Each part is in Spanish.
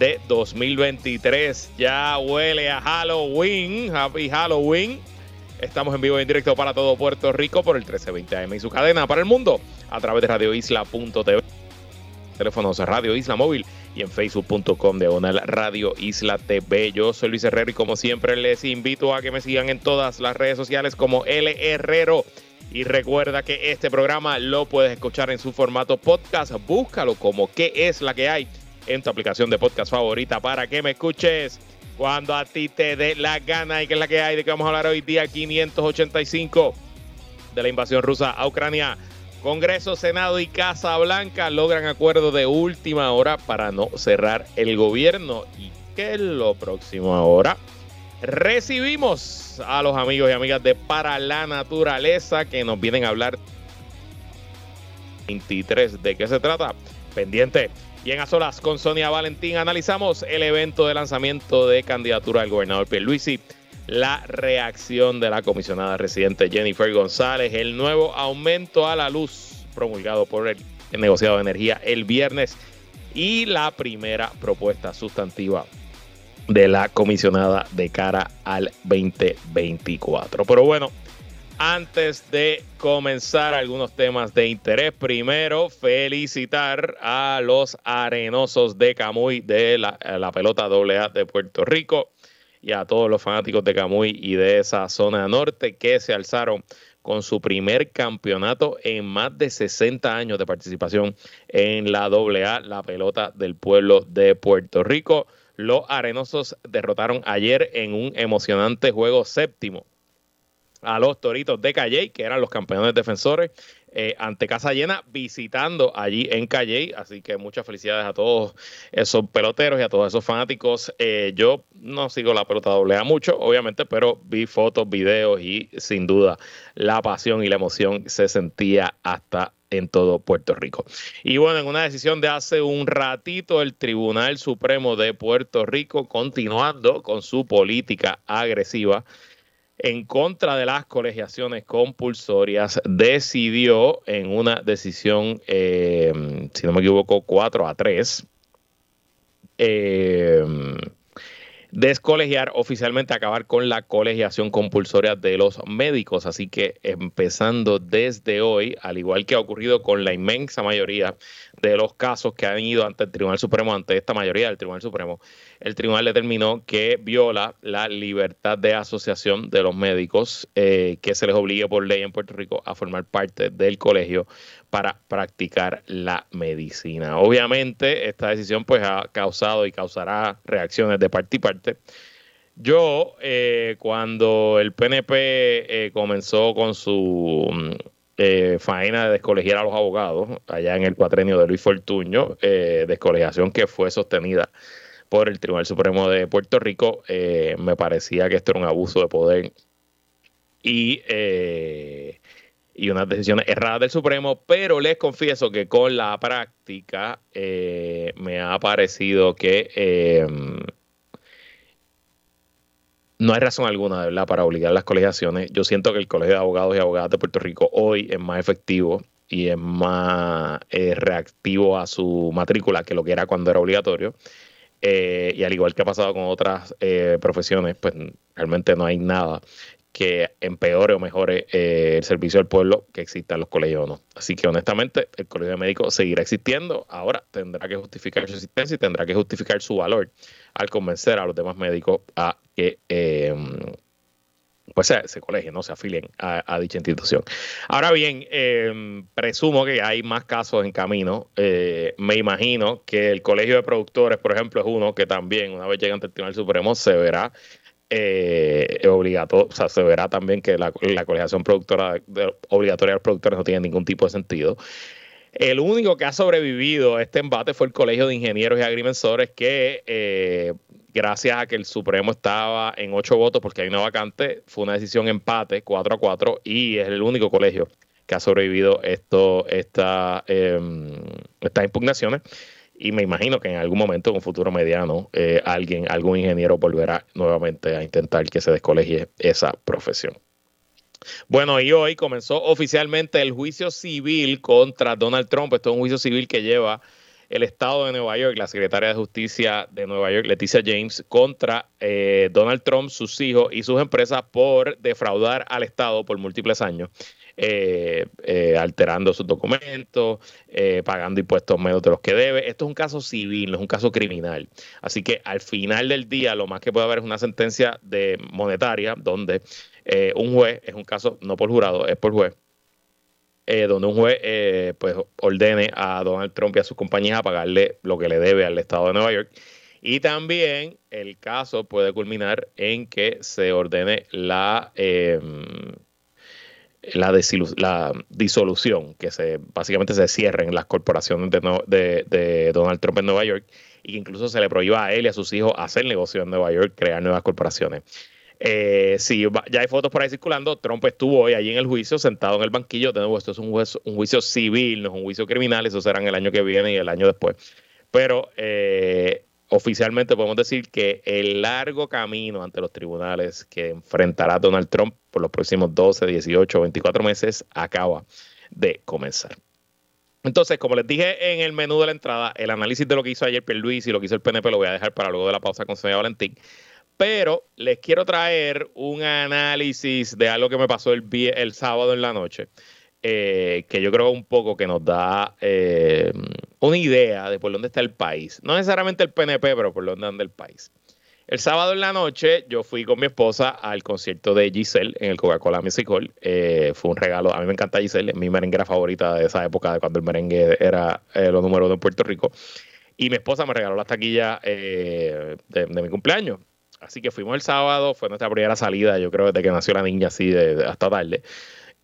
de 2023. Ya huele a Halloween. Happy Halloween. Estamos en vivo y en directo para todo Puerto Rico por el 1320 AM y su cadena para el mundo a través de radioisla.tv, teléfonos Radio Isla Móvil y en facebook.com de Onal Radio Isla TV. Yo soy Luis Herrero y como siempre les invito a que me sigan en todas las redes sociales como L Herrero. Y recuerda que este programa lo puedes escuchar en su formato podcast. Búscalo como qué es la que hay en tu aplicación de podcast favorita para que me escuches cuando a ti te dé la gana y que es la que hay de que vamos a hablar hoy día 585 de la invasión rusa a Ucrania. Congreso, Senado y Casa Blanca logran acuerdo de última hora para no cerrar el gobierno. ¿Y qué es lo próximo ahora? Recibimos a los amigos y amigas de Para la Naturaleza que nos vienen a hablar 23. ¿De qué se trata? Pendiente. Y en A Solas con Sonia Valentín analizamos el evento de lanzamiento de candidatura del gobernador Pierluisi, la reacción de la comisionada residente Jennifer González, el nuevo aumento a la luz promulgado por el negociado de energía el viernes y la primera propuesta sustantiva de la comisionada de cara al 2024. Pero bueno, antes de comenzar algunos temas de interés, primero felicitar a los arenosos de Camuy de la, la pelota AA de Puerto Rico y a todos los fanáticos de Camuy y de esa zona norte que se alzaron con su primer campeonato en más de 60 años de participación en la AA, la pelota del pueblo de Puerto Rico. Los arenosos derrotaron ayer en un emocionante juego séptimo a los Toritos de Calley, que eran los campeones defensores, eh, ante Casa Llena, visitando allí en Calley. Así que muchas felicidades a todos esos peloteros y a todos esos fanáticos. Eh, yo no sigo la pelota doble A mucho, obviamente, pero vi fotos, videos y sin duda la pasión y la emoción se sentía hasta en todo Puerto Rico. Y bueno, en una decisión de hace un ratito, el Tribunal Supremo de Puerto Rico, continuando con su política agresiva, en contra de las colegiaciones compulsorias, decidió en una decisión, eh, si no me equivoco, 4 a 3, eh, descolegiar oficialmente, acabar con la colegiación compulsoria de los médicos. Así que empezando desde hoy, al igual que ha ocurrido con la inmensa mayoría de los casos que han ido ante el Tribunal Supremo, ante esta mayoría del Tribunal Supremo, el tribunal determinó que viola la libertad de asociación de los médicos, eh, que se les obligue por ley en Puerto Rico a formar parte del colegio para practicar la medicina. Obviamente, esta decisión pues ha causado y causará reacciones de parte y parte. Yo, eh, cuando el PNP eh, comenzó con su mm, faena de descolegiar a los abogados, allá en el cuatrenio de Luis Fortuño, descolegiación que fue sostenida por el Tribunal Supremo de Puerto Rico, eh, me parecía que esto era un abuso de poder y, eh, y unas decisiones erradas del Supremo, pero les confieso que con la práctica eh, me ha parecido que no hay razón alguna ¿verdad? para obligar las colegiaciones. Yo siento que el Colegio de Abogados y Abogadas de Puerto Rico hoy es más efectivo y es más reactivo a su matrícula que lo que era cuando era obligatorio. Eh, y al igual que ha pasado con otras eh, profesiones, pues realmente no hay nada que empeore o mejore eh, el servicio al pueblo que existan los colegios o no. Así que honestamente el colegio de médicos seguirá existiendo. Ahora tendrá que justificar su existencia y tendrá que justificar su valor al convencer a los demás médicos a que pues se, se colegien, no se afilien a, dicha institución. Ahora bien, em, presumo que hay más casos en camino. Eh, me imagino que el Colegio de Productores, por ejemplo, es uno que también, una vez llega ante el Tribunal Supremo, se verá eh, obligatorio, o sea, se verá también que la, la colegiación productora obligatoria de los productores no tiene ningún tipo de sentido. El único que ha sobrevivido a este embate fue el Colegio de Ingenieros y Agrimensores, que eh, gracias a que el Supremo estaba en ocho votos porque hay una vacante, fue una decisión empate, 4 a 4, y es el único colegio que ha sobrevivido esto, esta, em, estas impugnaciones. Y me imagino que en algún momento, en un futuro mediano, eh, alguien, algún ingeniero volverá nuevamente a intentar que se descolegie esa profesión. Bueno, y hoy comenzó oficialmente el juicio civil contra Donald Trump. Esto es un juicio civil que lleva el Estado de Nueva York, la secretaria de Justicia de Nueva York, Leticia James, contra eh, Donald Trump, sus hijos y sus empresas por defraudar al Estado por múltiples años. Eh, alterando sus documentos, pagando impuestos menos de los que debe. Esto es un caso civil, no es un caso criminal. Así que al final del día, lo más que puede haber es una sentencia de monetaria donde un juez, es un caso no por jurado, es por juez, eh, donde un juez eh, pues ordene a Donald Trump y a sus compañías a pagarle lo que le debe al Estado de Nueva York. Y también el caso puede culminar en que se ordene la, em, la, disolución, que se básicamente se cierren las corporaciones de, Donald Trump en Nueva York y que incluso se le prohíba a él y a sus hijos hacer negocio en Nueva York, crear nuevas corporaciones. Eh, sí, ya hay fotos por ahí circulando. Trump estuvo hoy allí en el juicio, sentado en el banquillo. De nuevo, esto es un juicio, un juicio civil, no es un juicio criminal. Eso será el año que viene y el año después. Pero eh, oficialmente podemos decir que el largo camino ante los tribunales que enfrentará Donald Trump por los próximos 12, 18, 24 meses acaba de comenzar. Entonces, como les dije en el menú de la entrada, el análisis de lo que hizo ayer Luis y lo que hizo el PNP lo voy a dejar para luego de la pausa con señor Valentín pero les quiero traer un análisis de algo que me pasó el, el sábado en la noche, eh, que yo creo un poco que nos da eh, una idea de por dónde está el país. No necesariamente el PNP, pero por dónde anda el país. El sábado en la noche yo fui con mi esposa al concierto de Giselle en el Coca-Cola Music Hall. Eh, fue un regalo. A mí me encanta Giselle, es mi merenguera favorita de esa época, de cuando el merengue era lo número uno en Puerto Rico. Y mi esposa me regaló las taquillas de, mi cumpleaños. Así que fuimos el sábado, fue nuestra primera salida, yo creo, desde que nació la niña así de, hasta tarde.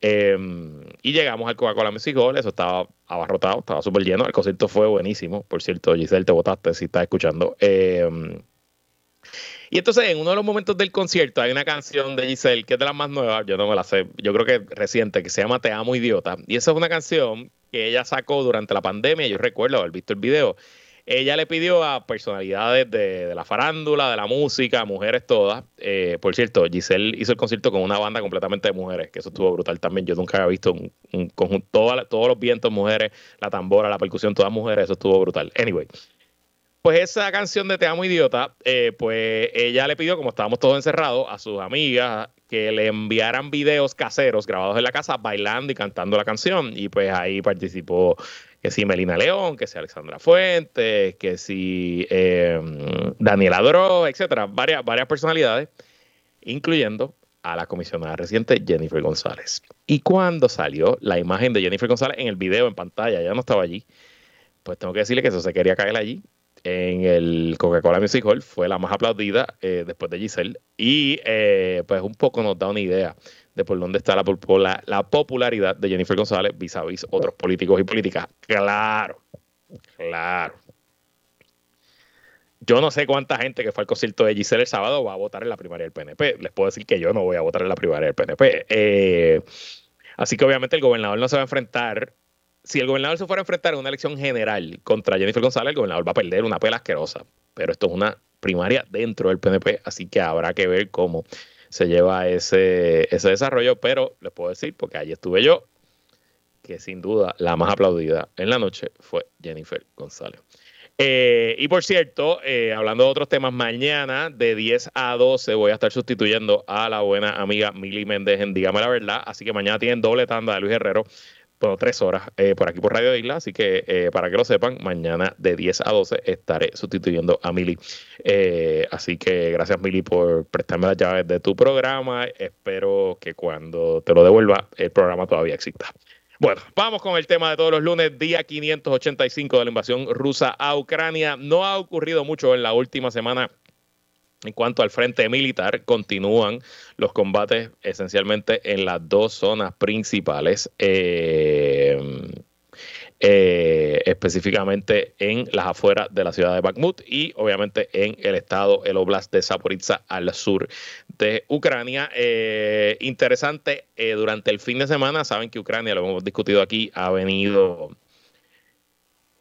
Em, y llegamos al Coca-Cola Music Hall, eso estaba abarrotado, estaba súper lleno. El concierto fue buenísimo, por cierto, Giselle, te votaste si estás escuchando. Em, y entonces, en uno de los momentos del concierto, hay una canción de Giselle que es de las más nuevas, yo no me la sé, yo creo que reciente, que se llama Te Amo Idiota. Y esa es una canción que ella sacó durante la pandemia, yo recuerdo haber visto el video ella le pidió a personalidades de, la farándula, de la música, mujeres todas. Eh, por cierto, Giselle hizo el concierto con una banda completamente de mujeres, que eso estuvo brutal también. Yo nunca había visto un, conjunto, todos los vientos mujeres, la tambora, la percusión, todas mujeres, eso estuvo brutal. Anyway. Pues esa canción de Te amo idiota, eh, pues ella le pidió, como estábamos todos encerrados, a sus amigas que le enviaran videos caseros grabados en la casa bailando y cantando la canción. Y pues ahí participó que si Melina León, que si Alexandra Fuentes, que si eh, Daniela Doro, etcétera, varias, varias personalidades, incluyendo a la comisionada reciente Jennifer González. Y cuando salió la imagen de Jennifer González en el video, en pantalla, ya no estaba allí, pues tengo que decirle que eso se quería caer allí. En el Coca-Cola Music Hall fue la más aplaudida eh, después de Giselle. Y eh, pues un poco nos da una idea de por dónde está la, la popularidad de Jennifer González vis a vis otros políticos y políticas. Claro, claro. Yo no sé cuánta gente que fue al concierto de Giselle el sábado va a votar en la primaria del PNP. Les puedo decir que yo no voy a votar en la primaria del PNP. Eh, así que obviamente el gobernador no se va a enfrentar. Si el gobernador se fuera a enfrentar en una elección general contra Jennifer González, el gobernador va a perder una pela asquerosa. Pero esto es una primaria dentro del PNP, así que habrá que ver cómo se lleva ese, ese desarrollo, pero les puedo decir, porque ahí estuve yo, que sin duda la más aplaudida en la noche fue Jennifer González. Eh, y por cierto, eh, hablando de otros temas, mañana de 10 a 12 voy a estar sustituyendo a la buena amiga Mili Méndez en Dígame la Verdad. Así que mañana tienen doble tanda de Luis Herrero bueno, tres horas eh, por aquí por Radio Isla, así que eh, para que lo sepan, mañana de 10 a 12 estaré sustituyendo a Mili. Eh, así que gracias Mili por prestarme las llaves de tu programa. Espero que cuando te lo devuelva el programa todavía exista. Bueno, vamos con el tema de todos los lunes, día 585 de la invasión rusa a Ucrania. No ha ocurrido mucho en la última semana en cuanto al frente militar, continúan los combates esencialmente en las dos zonas principales. Eh, eh, específicamente en las afueras de la ciudad de Bakhmut y obviamente en el estado, el oblast de Zaporizhzhia al sur de Ucrania. Eh, interesante, eh, durante el fin de semana, saben que Ucrania, lo hemos discutido aquí, ha venido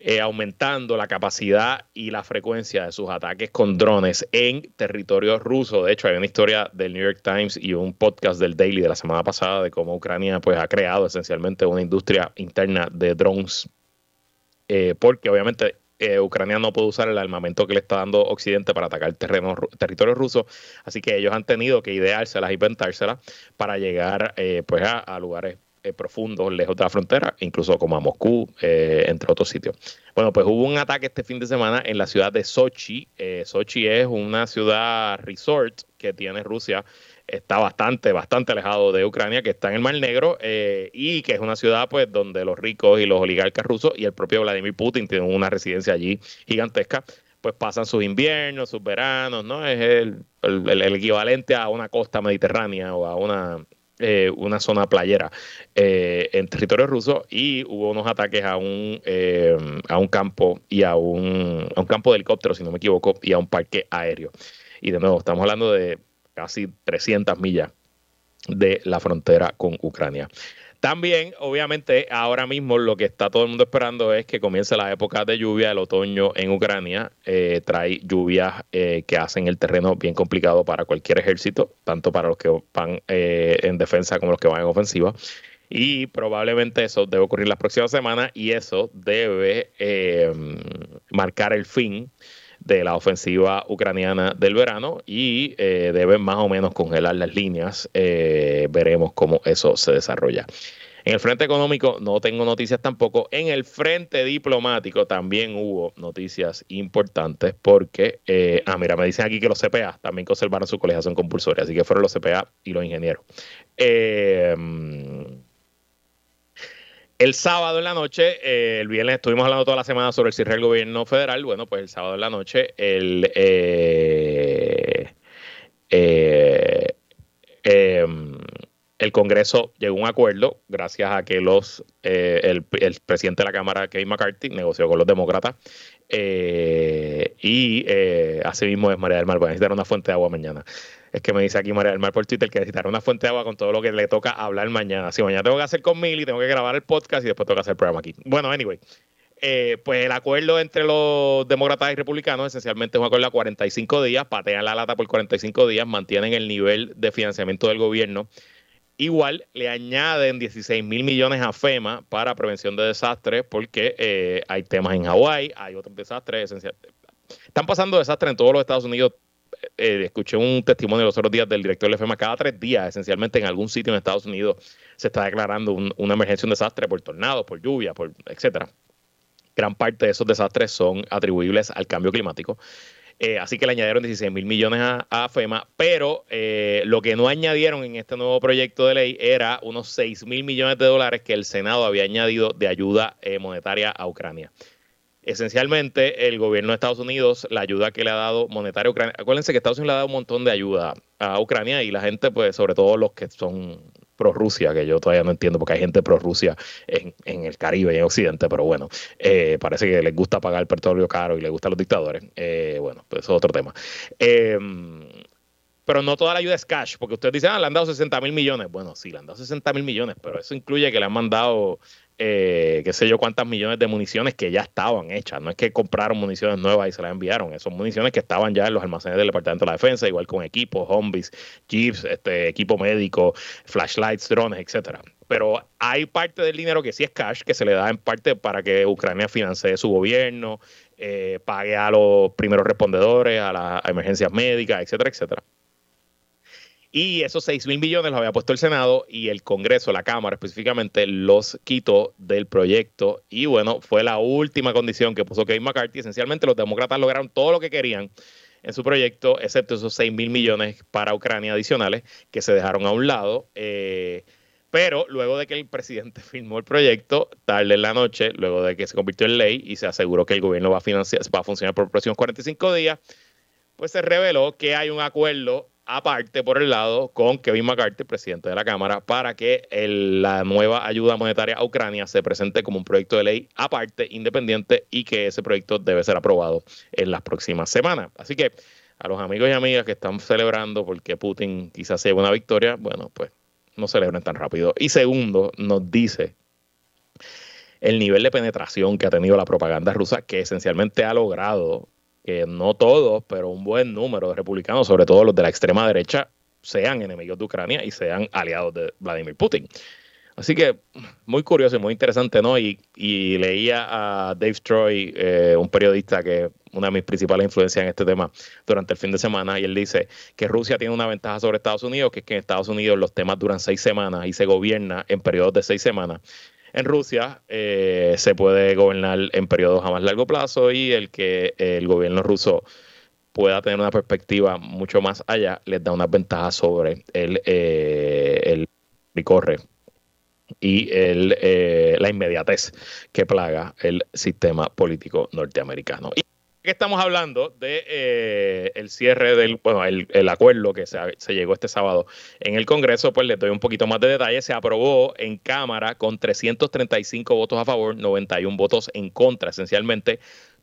eh, aumentando la capacidad y la frecuencia de sus ataques con drones en territorio ruso. De hecho, hay una historia del New York Times y un podcast del Daily de la semana pasada de cómo Ucrania pues, ha creado esencialmente una industria interna de drones, eh, porque obviamente eh, Ucrania no puede usar el armamento que le está dando Occidente para atacar terreno, territorio ruso, así que ellos han tenido que ideárselas, inventárselas para llegar pues a lugares eh, profundos lejos de la frontera, incluso como a Moscú, eh, entre otros sitios. Bueno, pues hubo un ataque este fin de semana en la ciudad de Sochi. Eh, Sochi es una ciudad resort que tiene Rusia. Está bastante, bastante alejado de Ucrania, que está en el Mar Negro y que es una ciudad pues donde los ricos y los oligarcas rusos y el propio Vladimir Putin tienen una residencia allí gigantesca pues pasan sus inviernos, sus veranos, ¿no? Es el, equivalente a una costa mediterránea o a una eh, una zona playera eh, en territorio ruso y hubo unos ataques a un, eh, a un campo y a un, a un campo de helicópteros, si no me equivoco, y a un parque aéreo. Y de nuevo, estamos hablando de casi 300 millas de la frontera con Ucrania. También, obviamente, ahora mismo lo que está todo el mundo esperando es que comience la época de lluvia, el otoño en Ucrania. Eh, trae lluvias eh, que hacen el terreno bien complicado para cualquier ejército, tanto para los que van eh, en defensa como los que van en ofensiva. Y probablemente eso debe ocurrir las próximas semanas y eso debe marcar el fin de la ofensiva ucraniana del verano y debe más o menos congelar las líneas. veremos cómo eso se desarrolla. En el frente económico no tengo noticias tampoco. En el frente diplomático también hubo noticias importantes porque, eh, ah, mira, me dicen aquí que los CPA también conservaron su colegiación compulsoria, así que fueron los CPA y los ingenieros. Eh, el sábado en la noche, eh, el viernes estuvimos hablando toda la semana sobre el cierre del gobierno federal. Bueno, pues el sábado en la noche, el eh, eh, em, el Congreso llegó a un acuerdo gracias a que los eh, el, presidente de la Cámara, Kevin McCarthy, negoció con los demócratas. Eh, y eh, así mismo es María del Mar. Voy a necesitar una fuente de agua mañana. Es que me dice aquí María del Mar por Twitter que necesitará una fuente de agua con todo lo que le toca hablar mañana. Si mañana tengo que hacer con Mili, tengo que grabar el podcast y después tengo que hacer el programa aquí. Bueno, anyway. pues el acuerdo entre los demócratas y republicanos esencialmente es un acuerdo a 45 días, patean la lata por 45 días, mantienen el nivel de financiamiento del gobierno Igual le añaden 16 mil millones a FEMA para prevención de desastres porque eh, hay temas en Hawái, hay otros desastres esenciales. Están pasando desastres en todos los Estados Unidos. Eh, escuché un testimonio los otros días del director de FEMA. Cada tres días, esencialmente, en algún sitio en Estados Unidos se está declarando una emergencia, un desastre por tornados, por lluvia, por etcétera. Gran parte de esos desastres son atribuibles al cambio climático. Eh, así que le añadieron 16 mil millones a, FEMA, pero eh, lo que no añadieron en este nuevo proyecto de ley era unos 6 mil millones de dólares que el Senado había añadido de ayuda eh, monetaria a Ucrania. Esencialmente, el gobierno de Estados Unidos, la ayuda que le ha dado monetaria a Ucrania, acuérdense que Estados Unidos le ha dado un montón de ayuda a Ucrania y la gente, pues sobre todo los que son pro Rusia, que yo todavía no entiendo porque hay gente pro Rusia en, el Caribe y en Occidente, pero bueno, eh, parece que les gusta pagar el petróleo caro y les gustan los dictadores. Eh, bueno, pues eso es otro tema. Em, pero no toda la ayuda es cash, porque ustedes dicen, ah, le han dado 60 mil millones. Bueno, sí, le han dado 60 mil millones, pero eso incluye que le han mandado eh, qué sé yo cuántas millones de municiones que ya estaban hechas. No es que compraron municiones nuevas y se las enviaron. Son municiones que estaban ya en los almacenes del Departamento de la Defensa, igual con equipos, zombies, jeeps, este, equipo médico, flashlights, drones, etcétera. Pero hay parte del dinero que sí es cash, que se le da en parte para que Ucrania financie su gobierno, eh, pague a los primeros respondedores, a las emergencias médicas, etcétera, etcétera. Y esos 6 mil millones los había puesto el Senado y el Congreso, la Cámara específicamente, los quitó del proyecto. Y bueno, fue la última condición que puso Kevin McCarthy. Esencialmente los demócratas lograron todo lo que querían en su proyecto, excepto esos 6 mil millones para Ucrania adicionales que se dejaron a un lado. Eh, pero luego de que el presidente firmó el proyecto, tarde en la noche, luego de que se convirtió en ley y se aseguró que el gobierno va a, financiar, va a funcionar por los próximos 45 días, pues se reveló que hay un acuerdo aparte por el lado con Kevin McCarthy, presidente de la Cámara, para que la nueva ayuda monetaria a Ucrania se presente como un proyecto de ley aparte, independiente, y que ese proyecto debe ser aprobado en las próximas semanas. Así que a los amigos y amigas que están celebrando porque Putin quizás sea una victoria, bueno, pues no celebren tan rápido. Y segundo, nos dice el nivel de penetración que ha tenido la propaganda rusa, que esencialmente ha logrado que no todos, pero un buen número de republicanos, sobre todo los de la extrema derecha, sean enemigos de Ucrania y sean aliados de Vladimir Putin. Así que muy curioso y muy interesante, ¿no? Y, leía a Dave Troy, eh, un periodista que una de mis principales influencias en este tema durante el fin de semana, y él dice que Rusia tiene una ventaja sobre Estados Unidos, que es que en Estados Unidos los temas duran seis semanas y se gobierna en periodos de seis semanas. En Rusia eh, se puede gobernar en periodos a más largo plazo y el que el gobierno ruso pueda tener una perspectiva mucho más allá les da una ventaja sobre el, eh, el corre y el, eh, la inmediatez que plaga el sistema político norteamericano. Que estamos hablando de eh, el cierre del, bueno, el, acuerdo que se, se, llegó este sábado en el Congreso, pues les doy un poquito más de detalle. Se aprobó en Cámara con 335 votos a favor, 91 votos en contra, esencialmente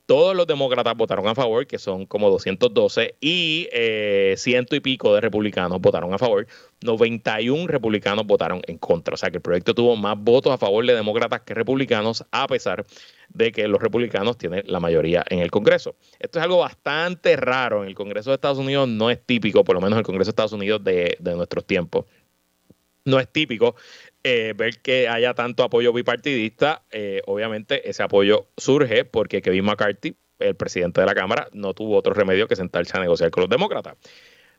todos los demócratas votaron a favor, que son como 212, y eh, ciento y pico de republicanos votaron a favor. 91 republicanos votaron en contra. O sea que el proyecto tuvo más votos a favor de demócratas que republicanos, a pesar de que los republicanos tienen la mayoría en el Congreso. Esto es algo bastante raro. En el Congreso de Estados Unidos no es típico, por lo menos en el Congreso de Estados Unidos de, de nuestros tiempos no es típico eh, ver que haya tanto apoyo bipartidista, eh, obviamente ese apoyo surge porque Kevin McCarthy, el presidente de la Cámara, no tuvo otro remedio que sentarse a negociar con los demócratas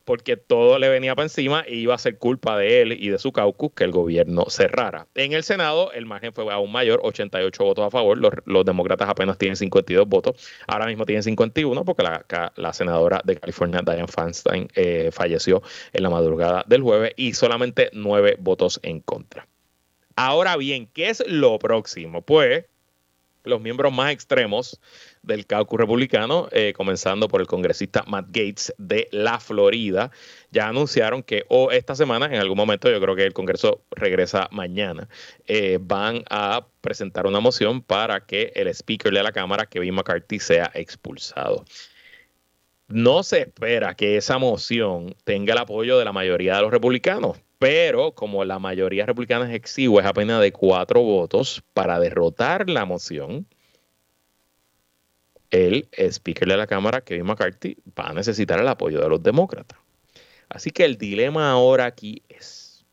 porque todo le venía para encima y iba a ser culpa de él y de su caucus que el gobierno cerrara. En el Senado el margen fue aún mayor, 88 votos a favor, los, demócratas apenas tienen 52 votos, ahora mismo tienen 51 porque la, senadora de California, Diane Feinstein, eh, falleció en la madrugada del jueves y solamente 9 votos en contra. Ahora bien, ¿qué es lo próximo? Pues los miembros más extremos del caucus republicano, eh, comenzando por el congresista Matt Gates de la Florida, ya anunciaron que o esta semana, en algún momento, yo creo que el Congreso regresa mañana, eh, van a presentar una moción para que el speaker de la Cámara, Kevin McCarthy, sea expulsado. No se espera que esa moción tenga el apoyo de la mayoría de los republicanos, pero como la mayoría republicana es exigua, es apenas de cuatro votos para derrotar la moción, el speaker de la Cámara, Kevin McCarthy, va a necesitar el apoyo de los demócratas. Así que el dilema ahora aquí es,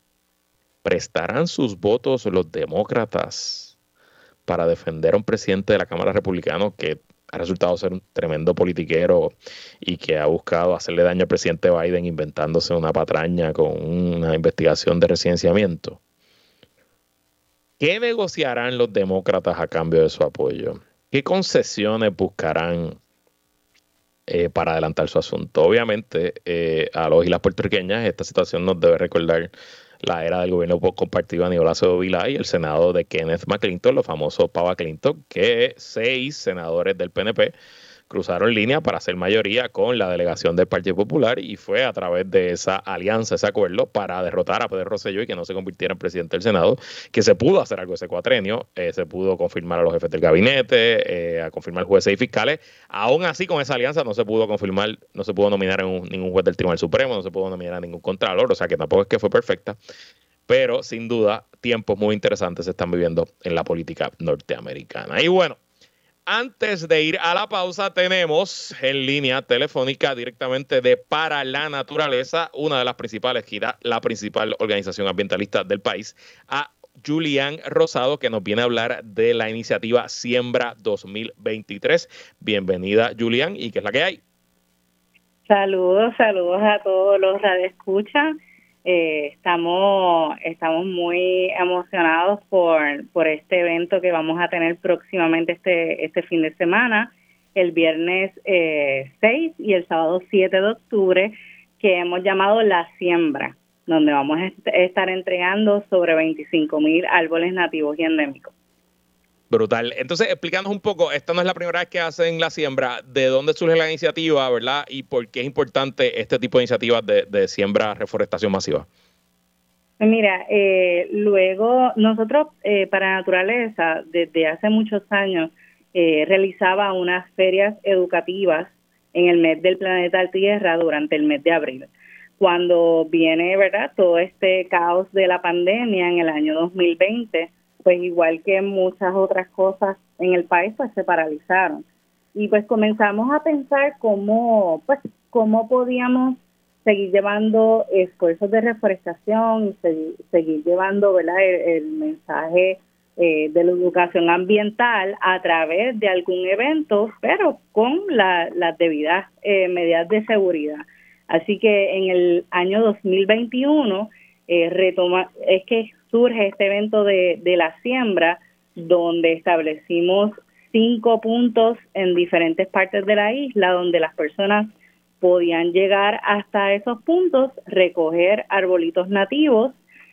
¿prestarán sus votos los demócratas para defender a un presidente de la Cámara Republicana que ha resultado ser un tremendo politiquero y que ha buscado hacerle daño al presidente Biden inventándose una patraña con una investigación de residenciamiento? ¿Qué negociarán los demócratas a cambio de su apoyo? ¿Qué concesiones buscarán eh, para adelantar su asunto? Obviamente, eh, a los y las puertorriqueñas, esta situación nos debe recordar la era del gobierno compartido a Nicolás Vila y el Senado de Kenneth McClinton, los famosos Pava Clinton, que seis senadores del PNP cruzaron línea para hacer mayoría con la delegación del Partido Popular y fue a través de esa alianza, ese acuerdo para derrotar a Pedro Rosselló y que no se convirtiera en presidente del Senado, que se pudo hacer algo ese cuatrenio, eh, se pudo confirmar a los jefes del gabinete, eh, a confirmar jueces y fiscales. Aún así, con esa alianza no se pudo confirmar, no se pudo nominar a ningún juez del Tribunal Supremo, no se pudo nominar a ningún contralor, o sea que tampoco es que fue perfecta pero sin duda tiempos muy interesantes se están viviendo en la política norteamericana. Y bueno, antes de ir a la pausa, tenemos en línea telefónica directamente de Para la Naturaleza, una de las principales, la principal organización ambientalista del país, a Julián Rosado, que nos viene a hablar de la iniciativa Siembra 2023. Bienvenida, Julián, ¿y qué es la que hay? Saludos, saludos a todos los radioescuchas eh, estamos, estamos muy emocionados por, por este evento que vamos a tener próximamente este, este fin de semana, el viernes eh, 6 y el sábado 7 de octubre, que hemos llamado La Siembra, donde vamos a estar entregando sobre 25 mil árboles nativos y endémicos. Brutal. Entonces, explícanos un poco, esta no es la primera vez que hacen la siembra, ¿de dónde surge la iniciativa, verdad? Y por qué es importante este tipo de iniciativas de, siembra, reforestación masiva. Mira, eh, luego nosotros eh, para naturaleza, desde hace muchos años, eh, realizaba unas ferias educativas en el mes del planeta Tierra durante el mes de abril. Cuando viene, ¿verdad?, todo este caos de la pandemia en el año 2020, pues igual que muchas otras cosas en el país, pues se paralizaron. Y pues comenzamos a pensar cómo, pues, cómo podíamos seguir llevando esfuerzos de reforestación y seguir, llevando, ¿verdad?, el, mensaje eh, de la educación ambiental a través de algún evento, pero con las debidas eh, medidas de seguridad. Así que en el año 2021 eh, retoma, es que surge este evento de, la siembra, donde establecimos cinco puntos en diferentes partes de la isla, donde las personas podían llegar hasta esos puntos, recoger arbolitos nativos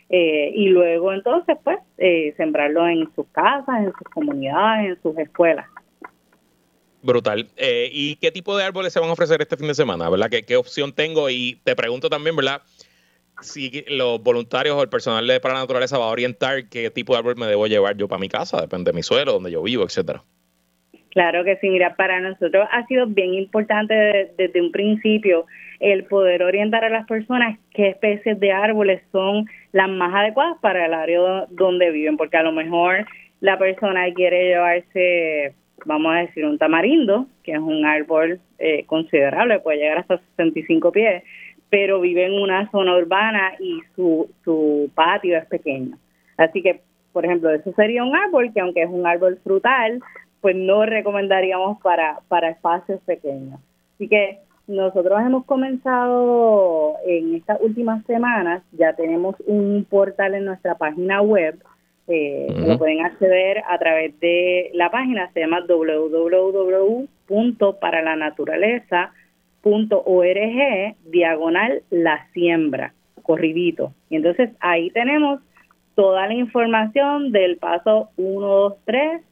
eh, y luego entonces pues eh, sembrarlos en sus casas, en sus comunidades, en sus escuelas. Brutal. Eh, ¿Y qué tipo de árboles se van a ofrecer este fin de semana? ¿Verdad? ¿Qué, ¿Qué opción tengo? Y te pregunto también, ¿verdad? Si los voluntarios o el personal de para la naturaleza va a orientar qué tipo de árbol me debo llevar yo para mi casa, depende de mi suelo, donde yo vivo, etcétera. Claro que sí, mira, para nosotros ha sido bien importante desde, un principio el poder orientar a las personas qué especies de árboles son las más adecuadas para el área donde viven, porque a lo mejor la persona quiere llevarse, vamos a decir, un tamarindo, que es un árbol eh, considerable, puede llegar hasta 65 pies, pero vive en una zona urbana y su, su patio es pequeño. Así que, por ejemplo, eso sería un árbol que aunque es un árbol frutal, pues no recomendaríamos para, para espacios pequeños. Así que nosotros hemos comenzado en estas últimas semanas, ya tenemos un portal en nuestra página web, eh, lo pueden acceder a través de la página, se llama www.paralanaturaleza.com .org diagonal la siembra, corridito. Y entonces ahí tenemos toda la información del paso 1, 2, 3,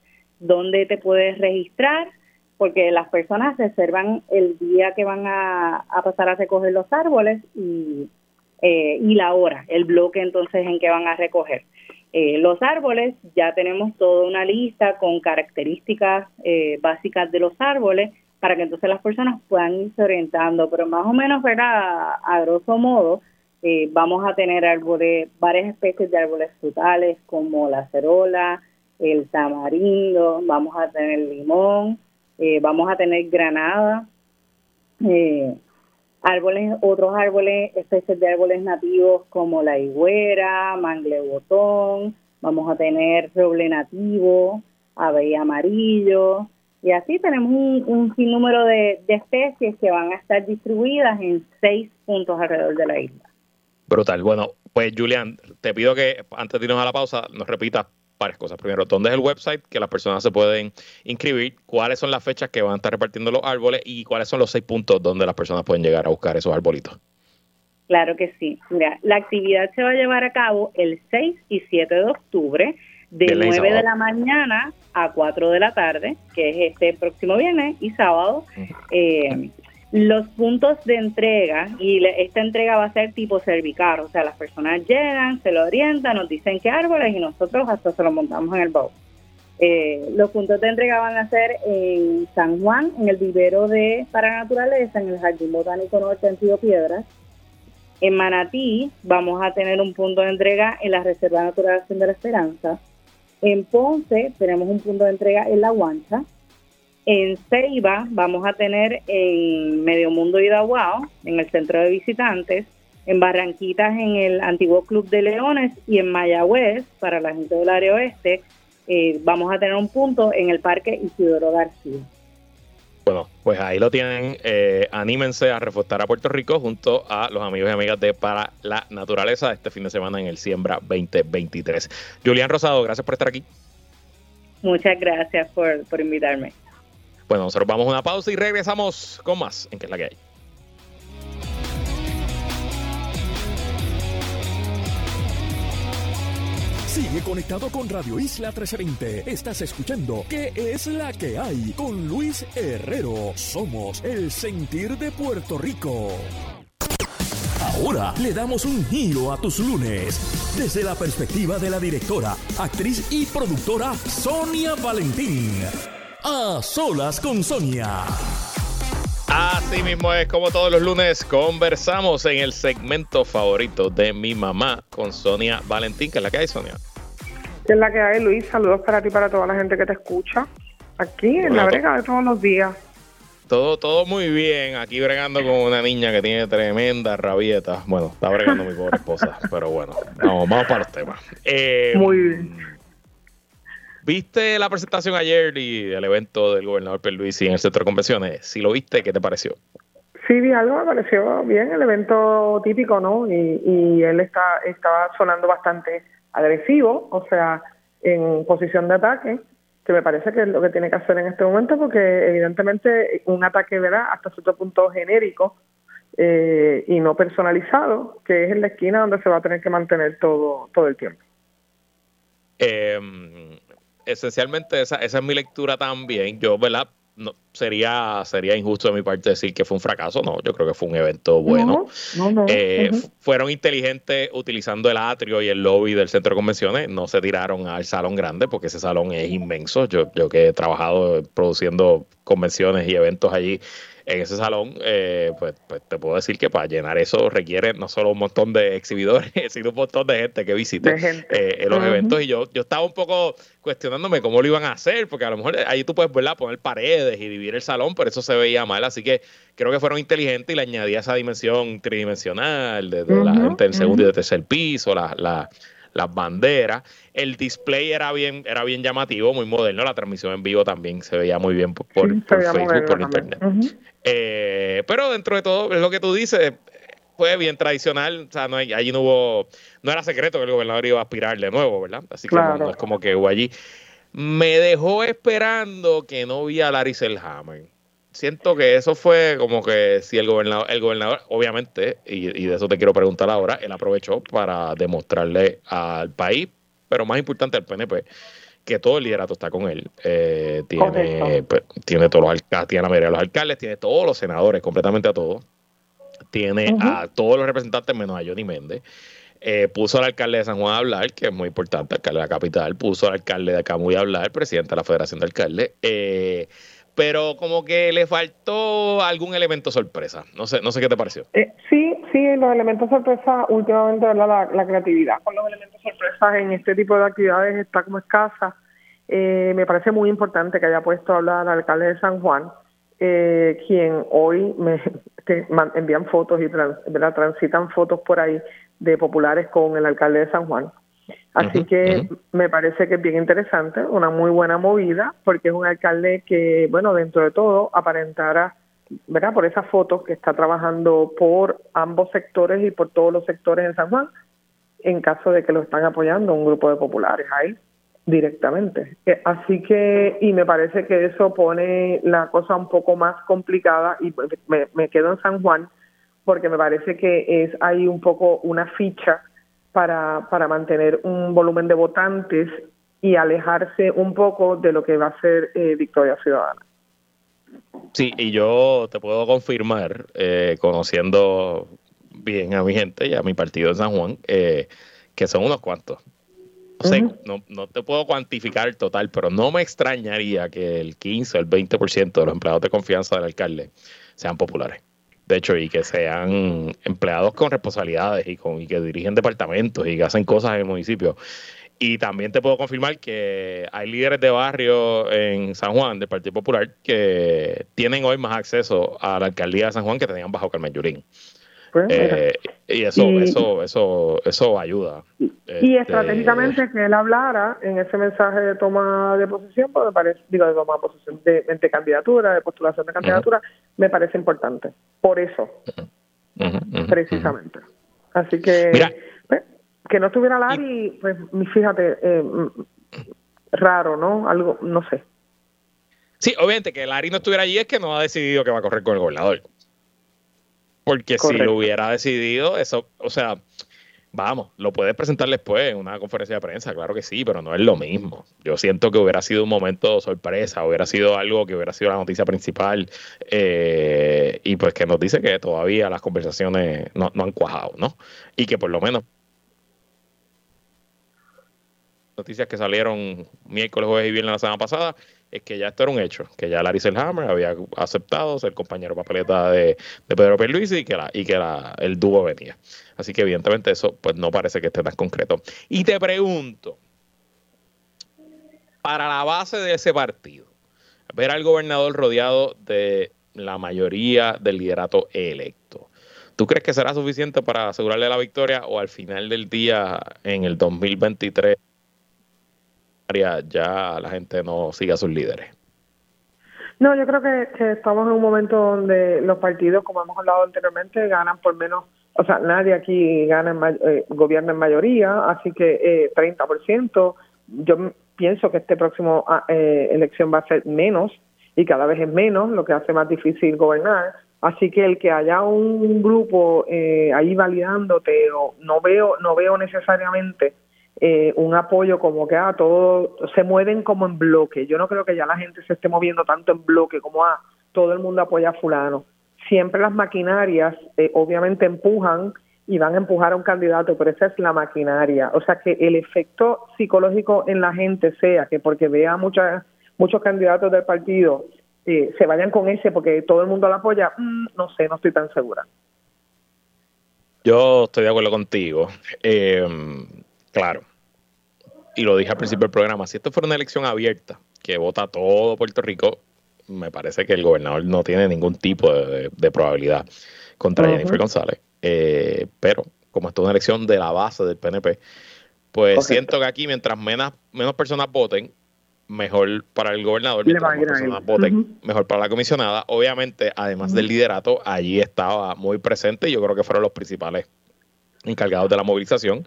donde te puedes registrar, porque las personas reservan el día que van a, pasar a recoger los árboles y, eh, y la hora, el bloque entonces en que van a recoger. Eh, los árboles, ya tenemos toda una lista con características eh, básicas de los árboles para que entonces las personas puedan irse orientando, pero más o menos, ¿verdad? A, grosso modo, eh, vamos a tener árboles, varias especies de árboles frutales como la cerola, el tamarindo, vamos a tener limón, eh, vamos a tener granada, eh, árboles, otros árboles, especies de árboles nativos como la higuera, manglebotón, vamos a tener roble nativo, ave amarillo, y así tenemos un, sinnúmero de, especies que van a estar distribuidas en seis puntos alrededor de la isla. Brutal. Bueno, pues Julián, te pido que antes de irnos a la pausa nos repitas varias cosas. Primero, ¿dónde es el website que las personas se pueden inscribir? ¿Cuáles son las fechas que van a estar repartiendo los árboles? ¿Y cuáles son los seis puntos donde las personas pueden llegar a buscar esos arbolitos? Claro que sí. Mira, la actividad se va a llevar a cabo el 6 y 7 de octubre de 9 de la mañana a 4 de la tarde, que es este próximo viernes y sábado. Eh, los puntos de entrega, y esta entrega va a ser tipo cervicar, o sea, las personas llegan, se lo orientan, nos dicen qué árboles y nosotros hasta se lo montamos en el bowl. Eh, los puntos de entrega van a ser en San Juan, en el vivero de para naturaleza, en el Jardín Botánico Norte en Tío Piedras. En Manatí vamos a tener un punto de entrega en la Reserva Natural de la Esperanza. En Ponce tenemos un punto de entrega en La Guancha. En Ceiba vamos a tener en Medio Mundo Idahuao, en el centro de visitantes. En Barranquitas, en el antiguo Club de Leones. Y en Mayagüez, para la gente del área oeste, eh, vamos a tener un punto en el Parque Isidoro García. Bueno, pues ahí lo tienen. Eh, anímense a reforestar a Puerto Rico junto a los amigos y amigas de Para la Naturaleza este fin de semana en el Siembra 2023. Julián Rosado, gracias por estar aquí. Muchas gracias por, por invitarme. Bueno, nosotros vamos a una pausa y regresamos con más en que es la que hay. Sigue conectado con Radio Isla 1320. Estás escuchando ¿Qué es la que hay? Con Luis Herrero. Somos el sentir de Puerto Rico. Ahora le damos un giro a tus lunes desde la perspectiva de la directora, actriz y productora Sonia Valentín. A solas con Sonia. Así mismo es como todos los lunes conversamos en el segmento favorito de mi mamá con Sonia Valentín, que es la que hay, Sonia. ¿Qué es la que hay, Luis? Saludos para ti y para toda la gente que te escucha. Aquí en la brega de todos los días. Todo, todo muy bien. Aquí bregando con una niña que tiene tremenda rabieta. Bueno, está bregando mi pobre esposa, pero bueno, vamos, vamos para los temas. Eh, muy bien. ¿Viste la presentación ayer y el evento del gobernador Pierluisi en el centro de convenciones? Si lo viste, ¿qué te pareció? Sí, vi algo, me pareció bien, el evento típico, ¿no? Y, y él está, estaba sonando bastante agresivo, o sea, en posición de ataque, que me parece que es lo que tiene que hacer en este momento, porque evidentemente un ataque, ¿verdad?, hasta cierto punto genérico eh, y no personalizado, que es en la esquina donde se va a tener que mantener todo, todo el tiempo. Eh, esencialmente esa, esa es mi lectura también. Yo, ¿verdad? No, sería, sería injusto de mi parte decir que fue un fracaso, no, yo creo que fue un evento bueno. Eh, fueron inteligentes utilizando el atrio y el lobby del centro de convenciones, no se tiraron al salón grande porque ese salón es inmenso. Yo, yo que he trabajado produciendo convenciones y eventos allí, en ese salón, eh, pues, pues, te puedo decir que para llenar eso requiere no solo un montón de exhibidores, sino un montón de gente que visite eh, los eventos. Y yo, yo estaba un poco cuestionándome cómo lo iban a hacer, porque a lo mejor ahí tú puedes ¿verdad? poner paredes y dividir el salón, pero eso se veía mal. Así que creo que fueron inteligentes y le añadía esa dimensión tridimensional de, la gente del segundo y del tercer piso, la, la las banderas. El display era bien, era bien llamativo, muy moderno. La transmisión en vivo también se veía muy bien por, Facebook, por internet. Eh, pero dentro de todo, es lo que tú dices, fue bien tradicional. O sea, no allí no hubo, no era secreto que el gobernador iba a aspirar de nuevo, ¿verdad? Así que no, es como que hubo allí. Me dejó esperando que no vi a Larry Selhammer siento que eso fue como que si el gobernador, el gobernador, obviamente, y, de eso te quiero preguntar ahora, él aprovechó para demostrarle al país, pero más importante al PNP, que todo el liderato está con él. Eh, tiene, pues, tiene todos los alcaldes, tiene la mayoría de los alcaldes, tiene todos los senadores, completamente a todos. Tiene a todos los representantes menos a Johnny Méndez. Eh, puso al alcalde de San Juan a hablar, que es muy importante, alcalde de la capital, puso al alcalde de Camuy a hablar, presidente de la Federación de Alcaldes. Eh, pero como que le faltó algún elemento sorpresa. No sé, no sé qué te pareció. Eh, sí, sí, los elementos sorpresa, últimamente La, la, creatividad con los elementos sorpresa en este tipo de actividades está como escasa. Eh, me parece muy importante que haya puesto a hablar al alcalde de San Juan, eh, quien hoy me envían fotos y transitan fotos por ahí de populares con el alcalde de San Juan. Así que me parece que es bien interesante, una muy buena movida, porque es un alcalde que, bueno, dentro de todo, aparentara, ¿verdad? Por esas fotos que está trabajando por ambos sectores y por todos los sectores en San Juan, en caso de que lo están apoyando un grupo de populares ahí directamente. Eh, así que, y me parece que eso pone la cosa un poco más complicada y me, me quedo en San Juan porque me parece que es ahí un poco una ficha para, para mantener un volumen de votantes y alejarse un poco de lo que va a ser eh, Victoria Ciudadana. Sí, y yo te puedo confirmar, eh, conociendo bien a mi gente y a mi partido en San Juan, eh, que son unos cuantos. No, no, te puedo cuantificar el total, pero no me extrañaría que el 15 o el 20% de los empleados de confianza del alcalde sean populares de hecho, y que sean empleados con responsabilidades y, con, y que dirigen departamentos y que hacen cosas en el municipio. Y también te puedo confirmar que hay líderes de barrio en San Juan del Partido Popular que tienen hoy más acceso a la alcaldía de San Juan que tenían bajo Carmen Yurín. Pues, eh, y eso, eso, eso, eso ayuda. Y, este, estratégicamente que él hablara en ese mensaje de toma de posición, pues me parece, digo, de toma de posición de, candidatura, de postulación de candidatura, me parece importante. Por eso, precisamente. Así que, pues, que no estuviera Larry, pues fíjate, eh, raro, ¿no? Algo, no sé. Sí, obviamente que Larry no estuviera allí es que no ha decidido que va a correr con el gobernador. Porque si lo hubiera decidido, eso, o sea, Vamos, lo puedes presentar después en una conferencia de prensa, claro que sí, pero no es lo mismo. Yo siento que hubiera sido un momento sorpresa, hubiera sido algo que hubiera sido la noticia principal eh, y pues que nos dice que todavía las conversaciones no, no han cuajado, ¿no? Y que por lo menos noticias que salieron miércoles, jueves y viernes la semana pasada es que ya esto era un hecho, que ya Larry Selhammer había aceptado ser compañero papeleta de, de Pedro Pierluisi y que, la, y que la, el dúo venía. Así que evidentemente eso pues no parece que esté tan concreto. Y te pregunto, para la base de ese partido, ver al gobernador rodeado de la mayoría del liderato electo, ¿tú crees que será suficiente para asegurarle la victoria o al final del día en el 2023 ya la gente no siga a sus líderes? No, yo creo que, estamos en un momento donde los partidos, como hemos hablado anteriormente, ganan por menos, o sea, nadie aquí gana en, eh, gobierna en mayoría, así que eh, 30%. Yo pienso que este próximo eh, elección va a ser menos y cada vez es menos, lo que hace más difícil gobernar. Así que el que haya un grupo eh, ahí validándote, o no veo, no veo necesariamente eh, un apoyo como que a ah, todos se mueven como en bloque. Yo no creo que ya la gente se esté moviendo tanto en bloque como a ah, todo el mundo apoya a fulano. Siempre las maquinarias eh, obviamente empujan y van a empujar a un candidato, pero esa es la maquinaria. O sea que el efecto psicológico en la gente sea que porque vea muchas muchos candidatos del partido eh, se vayan con ese porque todo el mundo lo apoya, mm, no sé, no estoy tan segura. Yo estoy de acuerdo contigo. Eh, Claro. Y lo dije al principio del programa, si esto fuera una elección abierta, que vota todo Puerto Rico, me parece que el gobernador no tiene ningún tipo de, probabilidad contra Jennifer González. Eh, pero como esto es una elección de la base del PNP, pues siento que aquí mientras menos, menos personas voten, mejor para el gobernador, mientras más personas voten, mejor para la comisionada. Obviamente, además del liderato, allí estaba muy presente y yo creo que fueron los principales encargados de la movilización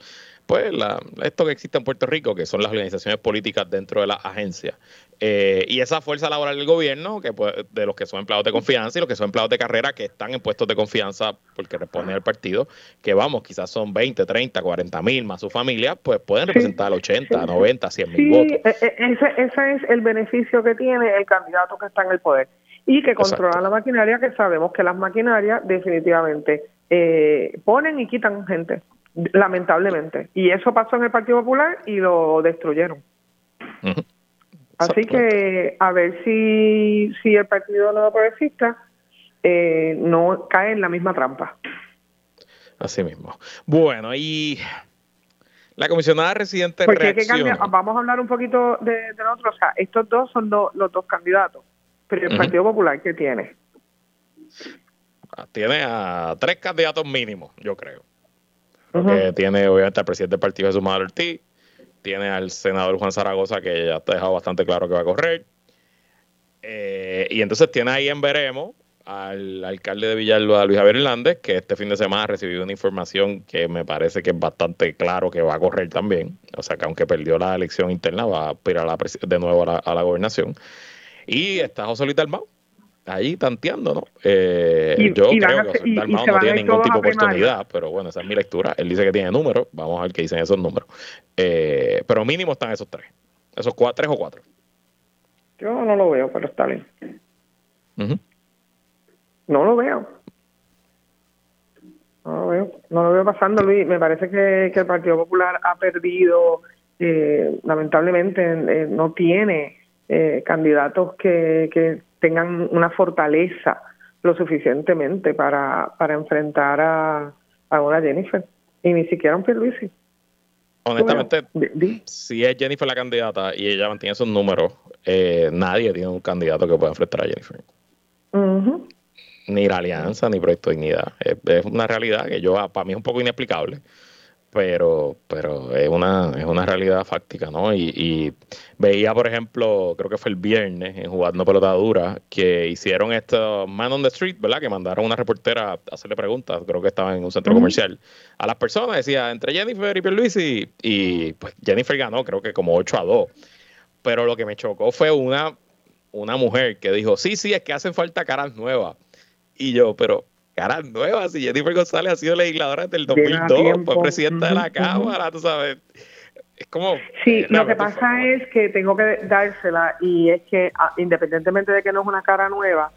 pues la, esto que existe en Puerto Rico, que son las organizaciones políticas dentro de la agencia. Eh, y esa fuerza laboral del gobierno, que pues, de los que son empleados de confianza y los que son empleados de carrera, que están en puestos de confianza porque responden al partido, que vamos, quizás son 20, 30, 40 mil más su familia, pues pueden representar 80, 90, 100 mil votos. E, e, ese, ese es el beneficio que tiene el candidato que está en el poder y que controla la maquinaria, que sabemos que las maquinarias definitivamente eh, ponen y quitan gente lamentablemente. Y eso pasó en el Partido Popular y lo destruyeron. Así que a ver si, si el Partido Nuevo Progresista eh, no cae en la misma trampa. Así mismo. Bueno, y la comisionada residente reacciona. vamos a hablar un poquito de, de otro. O sea, estos dos son los dos candidatos. Pero el Partido Popular, ¿qué tiene? Ah, tiene a tres candidatos mínimos, yo creo tiene obviamente al presidente del partido Jesús Manuel Ortiz, tiene al senador Juan Zaragoza que ya ha dejado bastante claro que va a correr. Eh, y entonces tiene ahí en veremos al alcalde de Villalba, Luis Javier Hernández, que este fin de semana ha recibido una información que me parece que es bastante claro que va a correr también. O sea que aunque perdió la elección interna, va a aspirar de nuevo a la, gobernación. Y está José Luis Dalmau, ahí tanteando, ¿no? Eh, yo creo que Dalmau no tiene ningún tipo de oportunidad, pero bueno, esa es mi lectura. Él dice que tiene números, vamos a ver qué dicen esos números. Eh, pero mínimo están esos tres, esos cuatro, tres o cuatro. Yo no lo veo, pero está bien. No lo veo. No lo veo, no lo veo pasando, Luis. Me parece que, el Partido Popular ha perdido, eh, lamentablemente, no tiene candidatos que, que tengan una fortaleza lo suficientemente para, para enfrentar a, a una Jennifer y ni siquiera un Pierluisi. Honestamente, si es Jennifer la candidata y ella mantiene esos números, eh, nadie tiene un candidato que pueda enfrentar a Jennifer. Ni la alianza, ni Proyecto Dignidad. Es, es, una realidad que yo, para mí es un poco inexplicable pero pero es una es una realidad fáctica, ¿no? Y, veía, por ejemplo, creo que fue el viernes en Jugando Pelota Dura, que hicieron esto Man on the Street, ¿verdad? Que mandaron una reportera a hacerle preguntas, creo que estaba en un centro comercial, a las personas, decía, entre Jennifer y Pierluisi, y pues Jennifer ganó, creo que como 8 a 2. Pero lo que me chocó fue una, una mujer que dijo, sí, sí, es que hacen falta caras nuevas. Y yo, pero caras nuevas. Y Jennifer González ha sido legisladora desde el 2002, fue presidenta de la Cámara, tú sabes. Es como... Sí, lo que pasa es que tengo que dársela y es que ah, independientemente de que no es una cara nueva,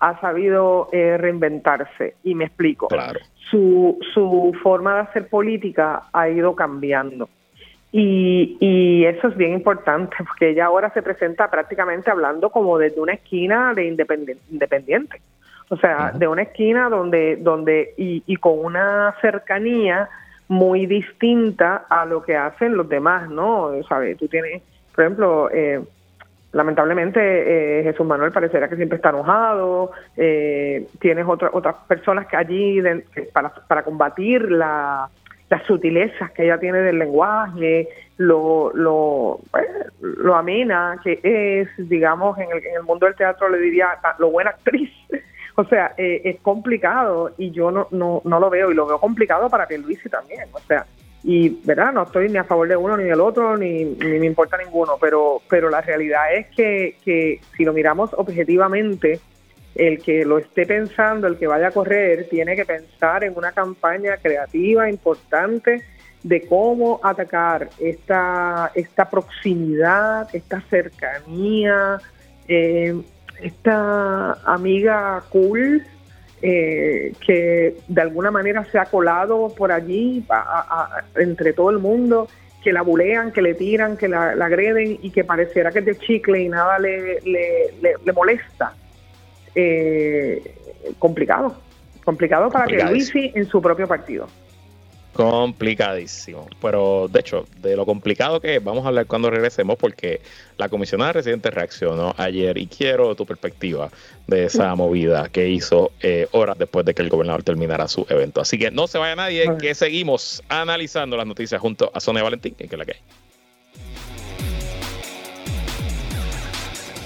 ha sabido eh, reinventarse. Y me explico. Claro. Su, su forma de hacer política ha ido cambiando. Y, y eso es bien importante porque ella ahora se presenta prácticamente hablando como desde una esquina de independiente. O sea, de una esquina donde, donde y, y con una cercanía muy distinta a lo que hacen los demás, ¿no? ¿Sabes? Tú tienes, por ejemplo, eh, lamentablemente eh, Jesús Manuel pareciera que siempre está enojado, eh, tienes otra, otras personas que allí para, para combatir la, las sutilezas que ella tiene del lenguaje, lo, lo, pues, lo amena que es, digamos, en el, en el mundo del teatro le diría lo buena actriz. O sea, eh, es complicado y yo no, no, no lo veo y lo veo complicado para Pierluisi también. O sea, y verdad no estoy ni a favor de uno ni del otro ni, ni me importa ninguno pero pero la realidad es que, que si lo miramos objetivamente el que lo esté pensando el que vaya a correr tiene que pensar en una campaña creativa importante de cómo atacar esta esta proximidad esta cercanía eh, esta amiga cool eh, que de alguna manera se ha colado por allí entre todo el mundo, que la bulean, que le tiran, que la, agreden y que pareciera que es de chicle y nada le, le, molesta. Eh, complicado, complicado para que Luisi en su propio partido. Complicadísimo. Pero de hecho, de lo complicado que es, vamos a hablar cuando regresemos, porque la comisionada residente reaccionó ayer y quiero tu perspectiva de esa movida que hizo eh, horas después de que el gobernador terminara su evento. Así que no se vaya nadie, que seguimos analizando las noticias junto a Sonia Valentín, que es la que hay.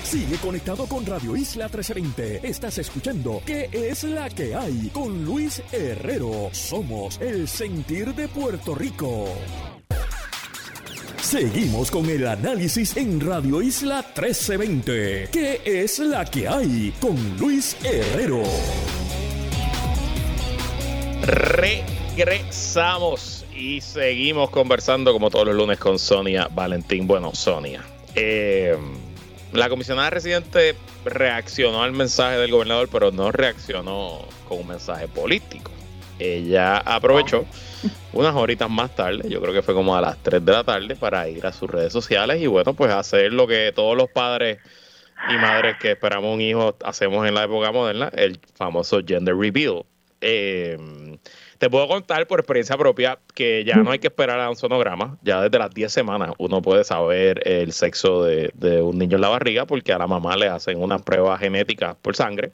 Sigue conectado con Radio Isla 1320. Estás escuchando ¿Qué es la que hay? Con Luis Herrero. Somos el sentir de Puerto Rico. Seguimos con el análisis en Radio Isla 1320. ¿Qué es la que hay? Con Luis Herrero. Regresamos y seguimos conversando como todos los lunes con Sonia Valentín. Bueno, Sonia. Eh, la comisionada residente reaccionó al mensaje del gobernador, pero no reaccionó con un mensaje político. Ella aprovechó unas horitas más tarde, yo creo que fue como a las 3 de la tarde, para ir a sus redes sociales y bueno, pues hacer lo que todos los padres y madres que esperamos un hijo hacemos en la época moderna, el famoso gender reveal. Eh, te puedo contar por experiencia propia que ya no hay que esperar a un sonograma. Ya desde las 10 semanas uno puede saber el sexo de, un niño en la barriga porque a la mamá le hacen unas pruebas genéticas por sangre.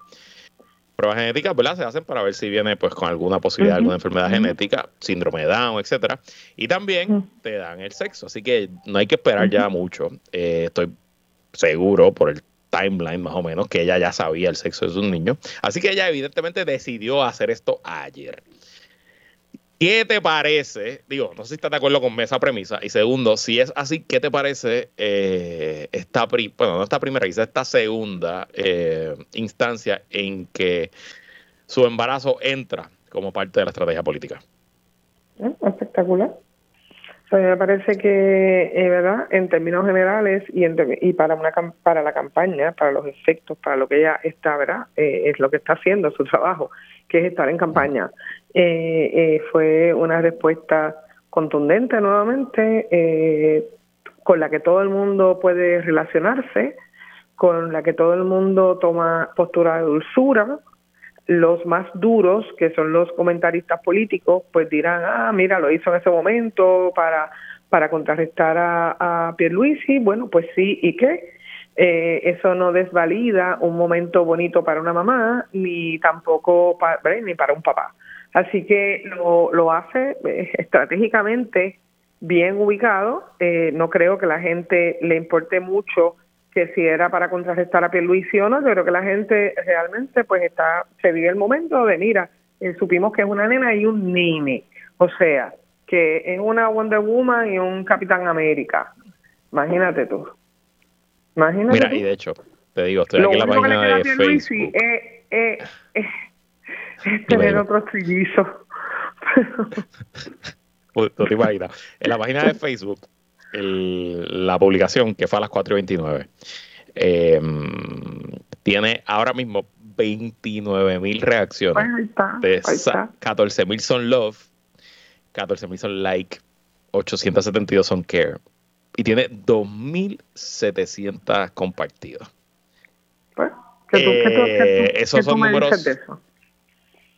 Pruebas genéticas, ¿verdad? Se hacen para ver si viene pues con alguna posibilidad de alguna enfermedad genética, síndrome de Down, etcétera. Y también te dan el sexo. Así que no hay que esperar ya mucho. Eh, estoy seguro por el timeline más o menos que ella ya sabía el sexo de su niño. Así que ella evidentemente decidió hacer esto ayer. ¿Qué te parece? Digo, no sé si estás de acuerdo con esa premisa. Y segundo, si es así, ¿qué te parece eh, esta, bueno, no esta primera, quizás esta segunda eh, instancia en que su embarazo entra como parte de la estrategia política? Eh, espectacular. O me parece que, eh, ¿verdad? En términos generales y, y para una para la campaña, para los efectos, para lo que ella está, ¿verdad? es lo que está haciendo su trabajo, que es estar en campaña eh, eh, fue una respuesta contundente nuevamente, eh, con la que todo el mundo puede relacionarse, con la que todo el mundo toma postura de dulzura. Los más duros, que son los comentaristas políticos, pues dirán, ah, mira, lo hizo en ese momento para, para contrarrestar a, a Pierluisi. Bueno, pues sí, ¿y qué? Eh, eso no desvalida un momento bonito para una mamá, ni tampoco ni para un papá. Así que lo, lo hace eh, estratégicamente bien ubicado. Eh, no creo que la gente le importe mucho que si era para contrarrestar a Pierluisi o no. Yo creo que la gente realmente pues está se vive el momento de mira, eh, supimos que es una nena y un nene. O sea, que es una Wonder Woman y un Capitán América. Imagínate tú. Imagínate Mira, y de hecho, te digo, estoy aquí en la página de Facebook. Eh, tener otros trillizos. En la página de Facebook, la publicación que fue a las 4.29, eh, tiene ahora mismo 29 mil reacciones. de 14 mil son love, 14 mil son like, 872 son care. Y tiene 2.700 compartidos. Pues, eh, esos son números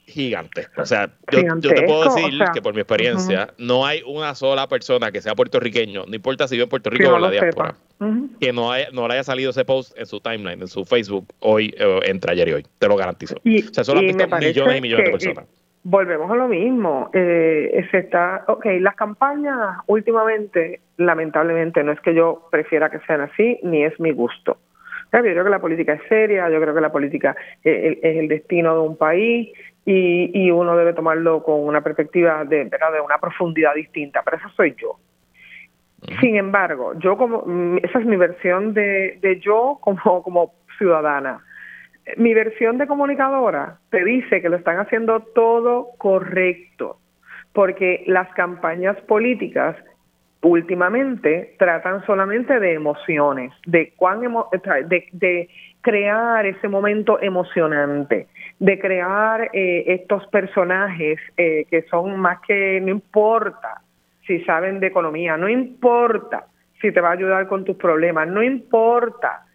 gigantes. O sea, yo, te puedo decir que por mi experiencia, no hay una sola persona que sea puertorriqueño, no importa si vive en Puerto Rico o en la diáspora, que no, haya, no le haya salido ese post en su timeline, en su Facebook, hoy, eh, entre ayer y hoy. Te lo garantizo. o sea, solo han visto millones y millones de personas. Volvemos a lo mismo. Eh, se está, ok, las campañas últimamente, lamentablemente, no es que yo prefiera que sean así, ni es mi gusto. Yo creo que la política es seria, yo creo que la política es, el destino de un país y, y, uno debe tomarlo con una perspectiva de, ¿verdad? de una profundidad distinta, pero eso soy yo. Sin embargo, yo como, mm, esa es mi versión de, de yo como, como ciudadana mi versión de comunicadora te dice que lo están haciendo todo correcto, porque las campañas políticas últimamente tratan solamente de emociones, de cuán de, crear ese momento emocionante, de crear eh, estos personajes eh, que son más que no importa si saben de economía, no importa si te va a ayudar con tus problemas, no importa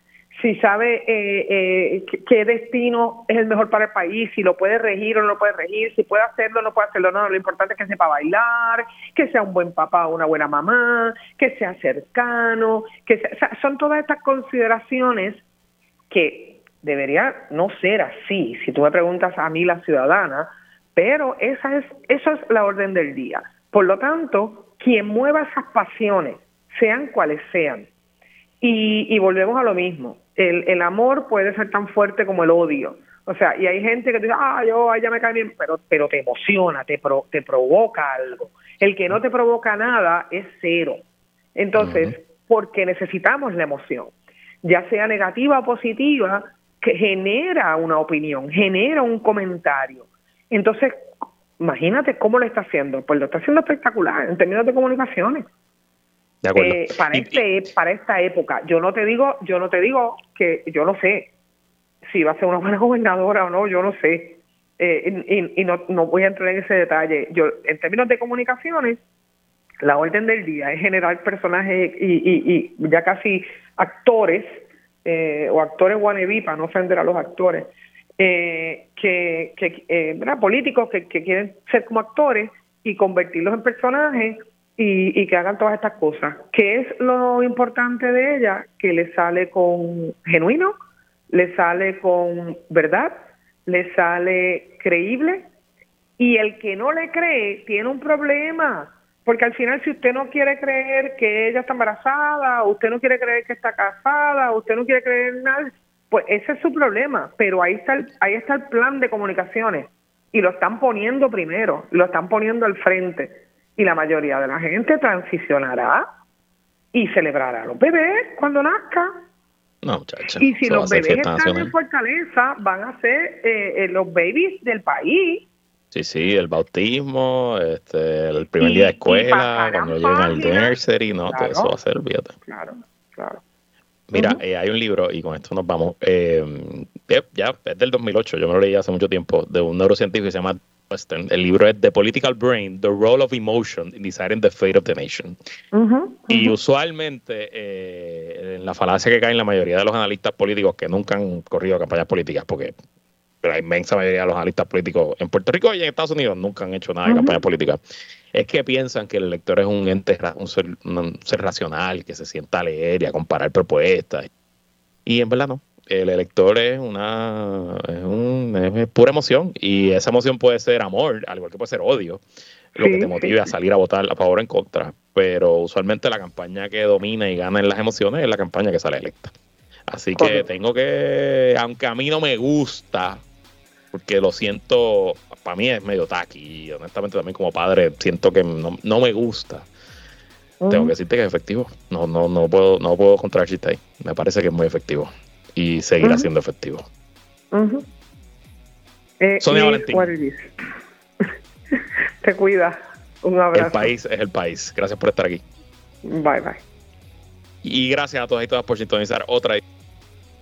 si sabe eh, eh, qué destino es el mejor para el país, si lo puede regir o no lo puede regir, si puede hacerlo o no puede hacerlo. No, lo importante es que sepa bailar, que sea un buen papá o una buena mamá, que sea cercano, que son todas estas consideraciones que debería no ser así, si tú me preguntas a mí la ciudadana, pero esa es, eso es la orden del día. Por lo tanto, quien mueva esas pasiones, sean cuales sean, y, y volvemos a lo mismo, el, el amor puede ser tan fuerte como el odio. O sea, y hay gente que dice, ah, yo, ella me cae bien, pero, pero te emociona, te, te provoca algo. El que no te provoca nada es cero. Entonces, porque necesitamos la emoción, ya sea negativa o positiva, que genera una opinión, genera un comentario. Entonces, imagínate cómo lo está haciendo. Pues lo está haciendo espectacular en términos de comunicaciones. Eh, para, este, para esta época. Yo no te digo, yo no te digo que yo no sé si va a ser una buena gobernadora o no, yo no sé. Eh, y, no, no voy a entrar en ese detalle. Yo, en términos de comunicaciones, la orden del día es generar personajes y, y, ya casi actores eh, o actores wannabe para no ofender a los actores que, que políticos que, que quieren ser como actores y convertirlos en personajes y, que hagan todas estas cosas. ¿Qué es lo importante de ella? Que le sale con genuino, le sale con verdad, le sale creíble y el que no le cree tiene un problema. Porque al final, si usted no quiere creer que ella está embarazada, usted no quiere creer que está casada, usted no quiere creer en nada, pues ese es su problema. Pero ahí está el, ahí está el plan de comunicaciones y lo están poniendo primero, lo están poniendo al frente y la mayoría de la gente transicionará y celebrará a los bebés cuando nazcan. No, muchacha. Y si los bebés están en Fortaleza, van a ser eh, eh, los babies del país. Sí, sí, el bautismo, este, el primer día de escuela, cuando llegan al nursery, no, todo eso va a ser, fíjate. Claro, claro. Mira, eh, hay un libro, y con esto nos vamos, ya es del 2008, yo me lo leí hace mucho tiempo, de un neurocientífico que se llama el libro es The Political Brain, The Role of Emotion in Deciding the Fate of the Nation. Y usualmente, eh, en la falacia que caen la mayoría de los analistas políticos que nunca han corrido campañas políticas, porque la inmensa mayoría de los analistas políticos en Puerto Rico y en Estados Unidos nunca han hecho nada de campaña política, es que piensan que el elector es un ente, un ser, un ser racional, que se sienta a leer y a comparar propuestas. Y en verdad no el elector es una es, pura emoción y esa emoción puede ser amor, al igual que puede ser odio, lo que te motive a salir a votar a favor o en contra. Pero usualmente la campaña que domina y gana en las emociones es la campaña que sale electa. Así que tengo que, aunque a mí no me gusta, porque lo siento, para mí es medio taqui y honestamente también como padre siento que no, me gusta. Tengo que decirte que es efectivo. No, no, no puedo, no puedo ahí. Me parece que es muy efectivo y seguirá siendo efectivo. Eh, Sonia Valentín. Te cuida. Un abrazo. El país es el país. Gracias por estar aquí. Bye, bye. Y gracias a todas y todas por sintonizar otra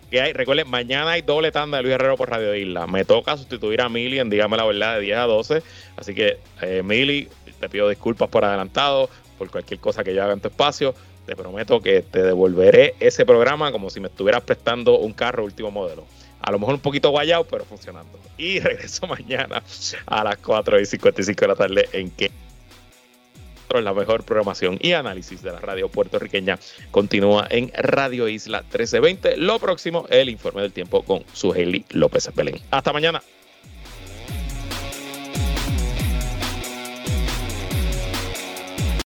que hay. Recuerden, mañana hay doble tanda de Luis Herrero por Radio Isla. Me toca sustituir a Mili en Dígame la Verdad de 10 a 12. Así que, eh, Mili, te pido disculpas por adelantado, por cualquier cosa que yo haga en tu espacio. Te prometo que te devolveré ese programa como si me estuvieras prestando un carro último modelo. A lo mejor un poquito guayado, pero funcionando. Y regreso mañana a las 4 y 55 de la tarde en que la mejor programación y análisis de la radio puertorriqueña continúa en Radio Isla 1320. Lo próximo, el informe del tiempo con Sujeli López Belén. Hasta mañana.